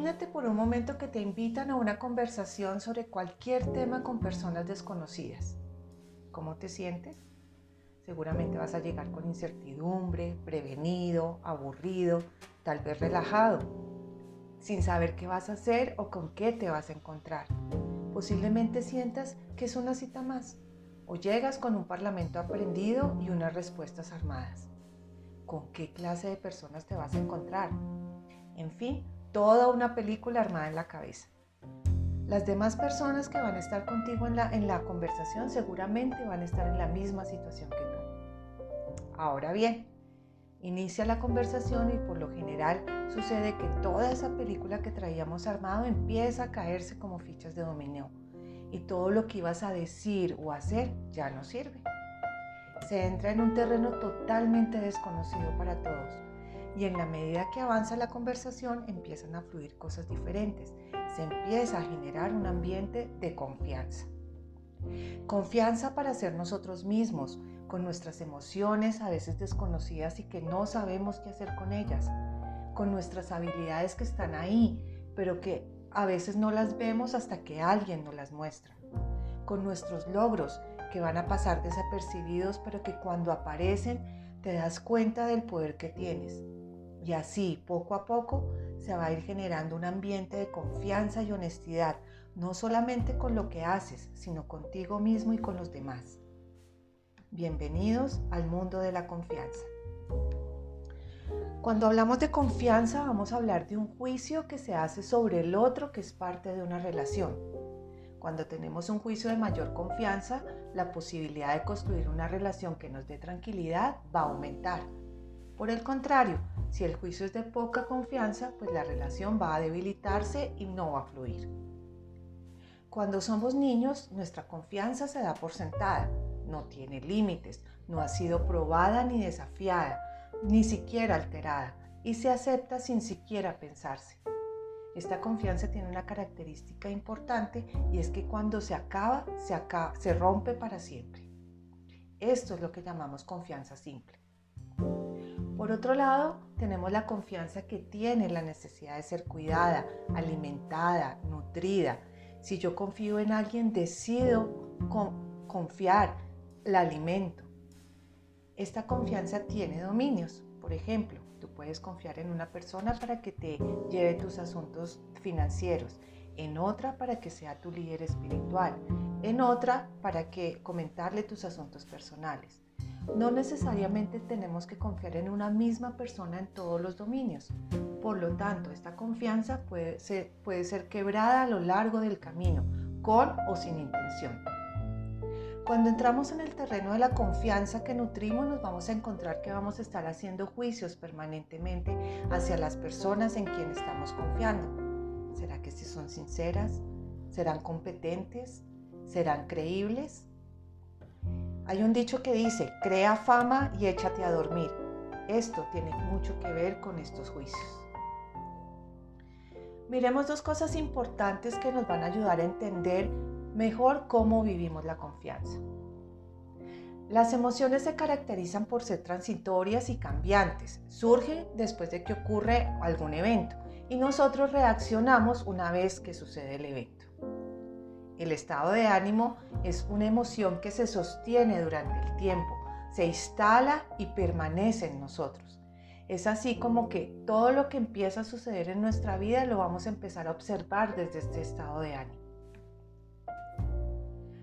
Imagínate por un momento que te invitan a una conversación sobre cualquier tema con personas desconocidas. ¿Cómo te sientes? Seguramente vas a llegar con incertidumbre, prevenido, aburrido, tal vez relajado, sin saber qué vas a hacer o con qué te vas a encontrar. Posiblemente sientas que es una cita más o llegas con un parlamento aprendido y unas respuestas armadas. ¿Con qué clase de personas te vas a encontrar? En fin, toda una película armada en la cabeza. Las demás personas que van a estar contigo en la, en la conversación seguramente van a estar en la misma situación que tú. Ahora bien, inicia la conversación y por lo general sucede que toda esa película que traíamos armado empieza a caerse como fichas de dominio y todo lo que ibas a decir o hacer ya no sirve. Se entra en un terreno totalmente desconocido para todos y en la medida que avanza la conversación empiezan a fluir cosas diferentes. Se empieza a generar un ambiente de confianza. Confianza para ser nosotros mismos, con nuestras emociones a veces desconocidas y que no sabemos qué hacer con ellas, con nuestras habilidades que están ahí, pero que a veces no las vemos hasta que alguien nos las muestra, con nuestros logros que van a pasar desapercibidos, pero que cuando aparecen te das cuenta del poder que tienes. Y así, poco a poco, se va a ir generando un ambiente de confianza y honestidad, no solamente con lo que haces, sino contigo mismo y con los demás. Bienvenidos al mundo de la confianza. Cuando hablamos de confianza vamos a hablar de un juicio que se hace sobre el otro que es parte de una relación. Cuando tenemos un juicio de mayor confianza, la posibilidad de construir una relación que nos dé tranquilidad va a aumentar. Por el contrario, si el juicio es de poca confianza, pues la relación va a debilitarse y no va a fluir. Cuando somos niños, nuestra confianza se da por sentada no tiene límites, no ha sido probada ni desafiada, ni siquiera alterada, y se acepta sin siquiera pensarse. Esta confianza tiene una característica importante y es que cuando se acaba, se, acaba, se rompe para siempre. Esto es lo que llamamos confianza simple. Por otro lado, tenemos la confianza que tiene la necesidad de ser cuidada, alimentada, nutrida. Si yo confío en alguien, decido confiar la alimento. Esta confianza tiene dominios. Por ejemplo, tú puedes confiar en una persona para que te lleve tus asuntos financieros, en otra para que sea tu líder espiritual, en otra para que comentarle tus asuntos personales. No necesariamente tenemos que confiar en una misma persona en todos los dominios. Por lo tanto, esta confianza puede ser, quebrada a lo largo del camino, con o sin intención. Cuando entramos en el terreno de la confianza que nutrimos, nos vamos a encontrar que vamos a estar haciendo juicios permanentemente hacia las personas en quienes estamos confiando. ¿Será que si son sinceras? ¿Serán competentes? ¿Serán creíbles? Hay un dicho que dice, crea fama y échate a dormir. Esto tiene mucho que ver con estos juicios. Miremos dos cosas importantes que nos van a ayudar a entender mejor cómo vivimos la confianza. Las emociones se caracterizan por ser transitorias y cambiantes. Surgen después de que ocurre algún evento y nosotros reaccionamos una vez que sucede el evento. El estado de ánimo es una emoción que se sostiene durante el tiempo, se instala y permanece en nosotros. Es así como que todo lo que empieza a suceder en nuestra vida lo vamos a empezar a observar desde este estado de ánimo.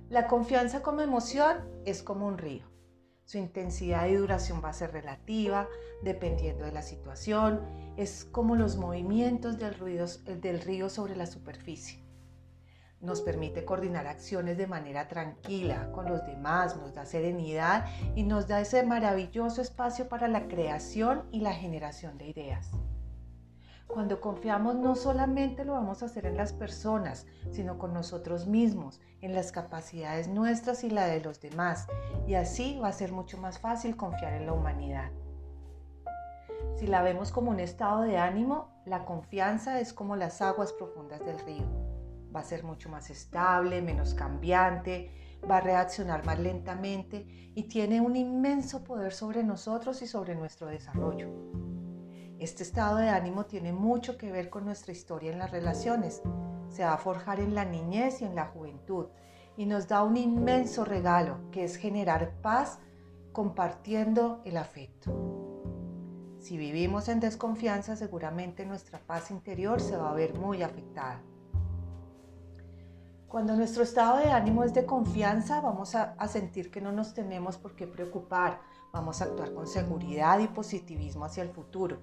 La confianza como emoción es como un río. Su intensidad y duración va a ser relativa, dependiendo de la situación. Es como los movimientos del, del río sobre la superficie. Nos permite coordinar acciones de manera tranquila con los demás, nos da serenidad y nos da ese maravilloso espacio para la creación y la generación de ideas. Cuando confiamos no solamente lo vamos a hacer en las personas, sino con nosotros mismos, en las capacidades nuestras y la de los demás. Y así va a ser mucho más fácil confiar en la humanidad. Si la vemos como un estado de ánimo, la confianza es como las aguas profundas del río. Va a ser mucho más estable, menos cambiante, va a reaccionar más lentamente y tiene un inmenso poder sobre nosotros y sobre nuestro desarrollo. Este estado de ánimo tiene mucho que ver con nuestra historia en las relaciones. Se va a forjar en la niñez y en la juventud y nos da un inmenso regalo que es generar paz compartiendo el afecto. Si vivimos en desconfianza, seguramente nuestra paz interior se va a ver muy afectada. Cuando nuestro estado de ánimo es de confianza, vamos a, sentir que no nos tenemos por qué preocupar, vamos a actuar con seguridad y positivismo hacia el futuro.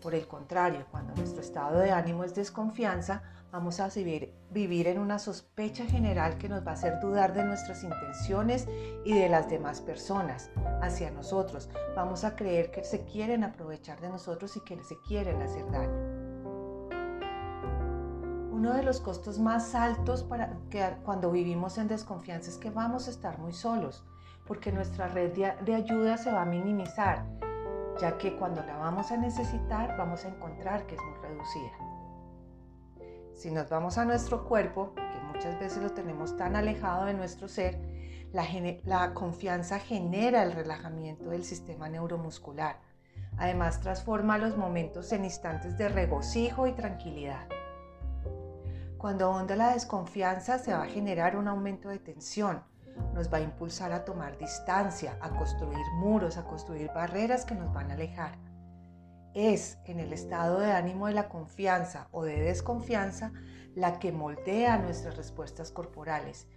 Por el contrario, cuando nuestro estado de ánimo es desconfianza, vamos a vivir, en una sospecha general que nos va a hacer dudar de nuestras intenciones y de las demás personas hacia nosotros. Vamos a creer que se quieren aprovechar de nosotros y que se quieren hacer daño. Uno de los costos más altos para que cuando vivimos en desconfianza es que vamos a estar muy solos, porque nuestra red de ayuda se va a minimizar, ya que cuando la vamos a necesitar vamos a encontrar que es muy reducida. Si nos vamos a nuestro cuerpo, que muchas veces lo tenemos tan alejado de nuestro ser, la, la confianza genera el relajamiento del sistema neuromuscular. Además, transforma los momentos en instantes de regocijo y tranquilidad. Cuando onda la desconfianza se va a generar un aumento de tensión, nos va a impulsar a tomar distancia, a construir muros, a construir barreras que nos van a alejar. Es en el estado de ánimo de la confianza o de desconfianza la que moldea nuestras respuestas corporales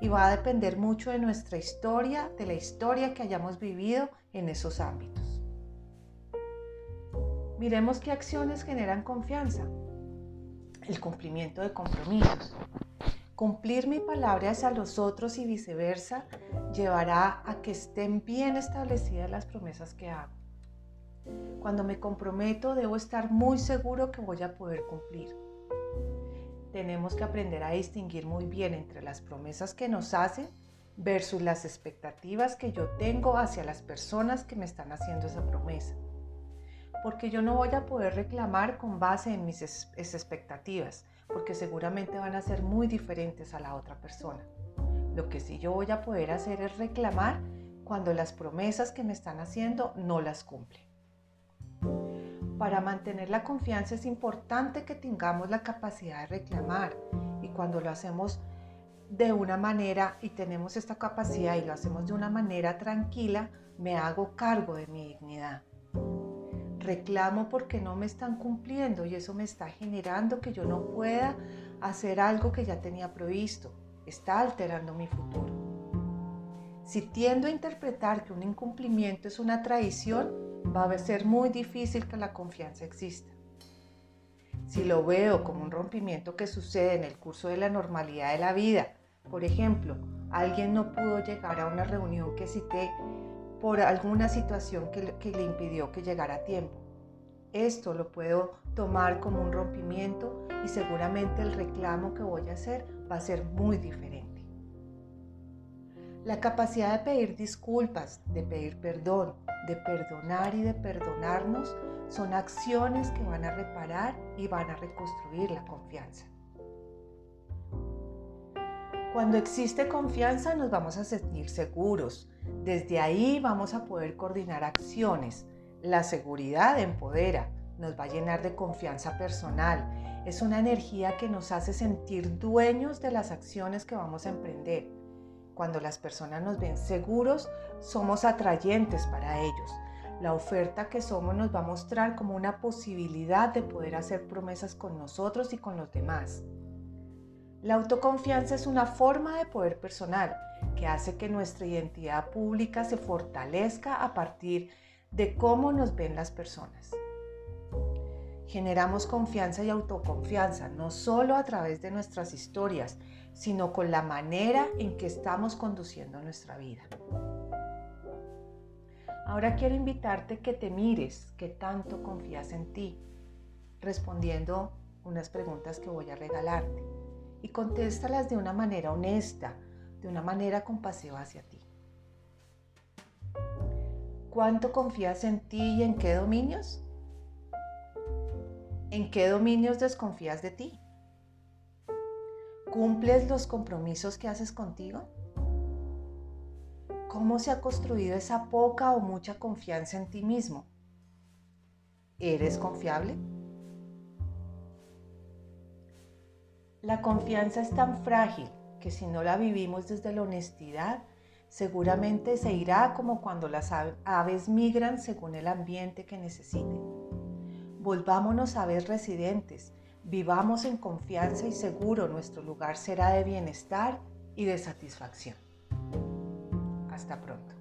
y va a depender mucho de nuestra historia, de la historia que hayamos vivido en esos ámbitos. Miremos qué acciones generan confianza el cumplimiento de compromisos. Cumplir mi palabra hacia los otros y viceversa llevará a que estén bien establecidas las promesas que hago. Cuando me comprometo debo estar muy seguro que voy a poder cumplir. Tenemos que aprender a distinguir muy bien entre las promesas que nos hacen versus las expectativas que yo tengo hacia las personas que me están haciendo esa promesa porque yo no voy a poder reclamar con base en mis expectativas, porque seguramente van a ser muy diferentes a la otra persona. Lo que sí yo voy a poder hacer es reclamar cuando las promesas que me están haciendo no las cumplen. Para mantener la confianza es importante que tengamos la capacidad de reclamar y cuando lo hacemos de una manera y tenemos esta capacidad y lo hacemos de una manera tranquila, me hago cargo de mi dignidad reclamo porque no me están cumpliendo y eso me está generando que yo no pueda hacer algo que ya tenía previsto. Está alterando mi futuro. Si tiendo a interpretar que un incumplimiento es una traición, va a ser muy difícil que la confianza exista. Si lo veo como un rompimiento que sucede en el curso de la normalidad de la vida, por ejemplo, alguien no pudo llegar a una reunión que cité por alguna situación que, que le impidió que llegara a tiempo. Esto lo puedo tomar como un rompimiento y seguramente el reclamo que voy a hacer va a ser muy diferente. La capacidad de pedir disculpas, de pedir perdón, de perdonar y de perdonarnos son acciones que van a reparar y van a reconstruir la confianza. Cuando existe confianza nos vamos a sentir seguros. Desde ahí vamos a poder coordinar acciones. La seguridad empodera, nos va a llenar de confianza personal. Es una energía que nos hace sentir dueños de las acciones que vamos a emprender. Cuando las personas nos ven seguros, somos atrayentes para ellos. La oferta que somos nos va a mostrar como una posibilidad de poder hacer promesas con nosotros y con los demás. La autoconfianza es una forma de poder personal que hace que nuestra identidad pública se fortalezca a partir de cómo nos ven las personas. Generamos confianza y autoconfianza no solo a través de nuestras historias, sino con la manera en que estamos conduciendo nuestra vida. Ahora quiero invitarte que te mires qué tanto confías en ti, respondiendo unas preguntas que voy a regalarte y contéstalas de una manera honesta, de una manera compasiva hacia ti. ¿Cuánto confías en ti y en qué dominios? ¿En qué dominios desconfías de ti? ¿Cumples los compromisos que haces contigo? ¿Cómo se ha construido esa poca o mucha confianza en ti mismo? ¿Eres confiable? La confianza es tan frágil que si no la vivimos desde la honestidad, seguramente se irá como cuando las aves migran según el ambiente que necesiten. Volvámonos a ver residentes, vivamos en confianza y seguro, nuestro lugar será de bienestar y de satisfacción. Hasta pronto.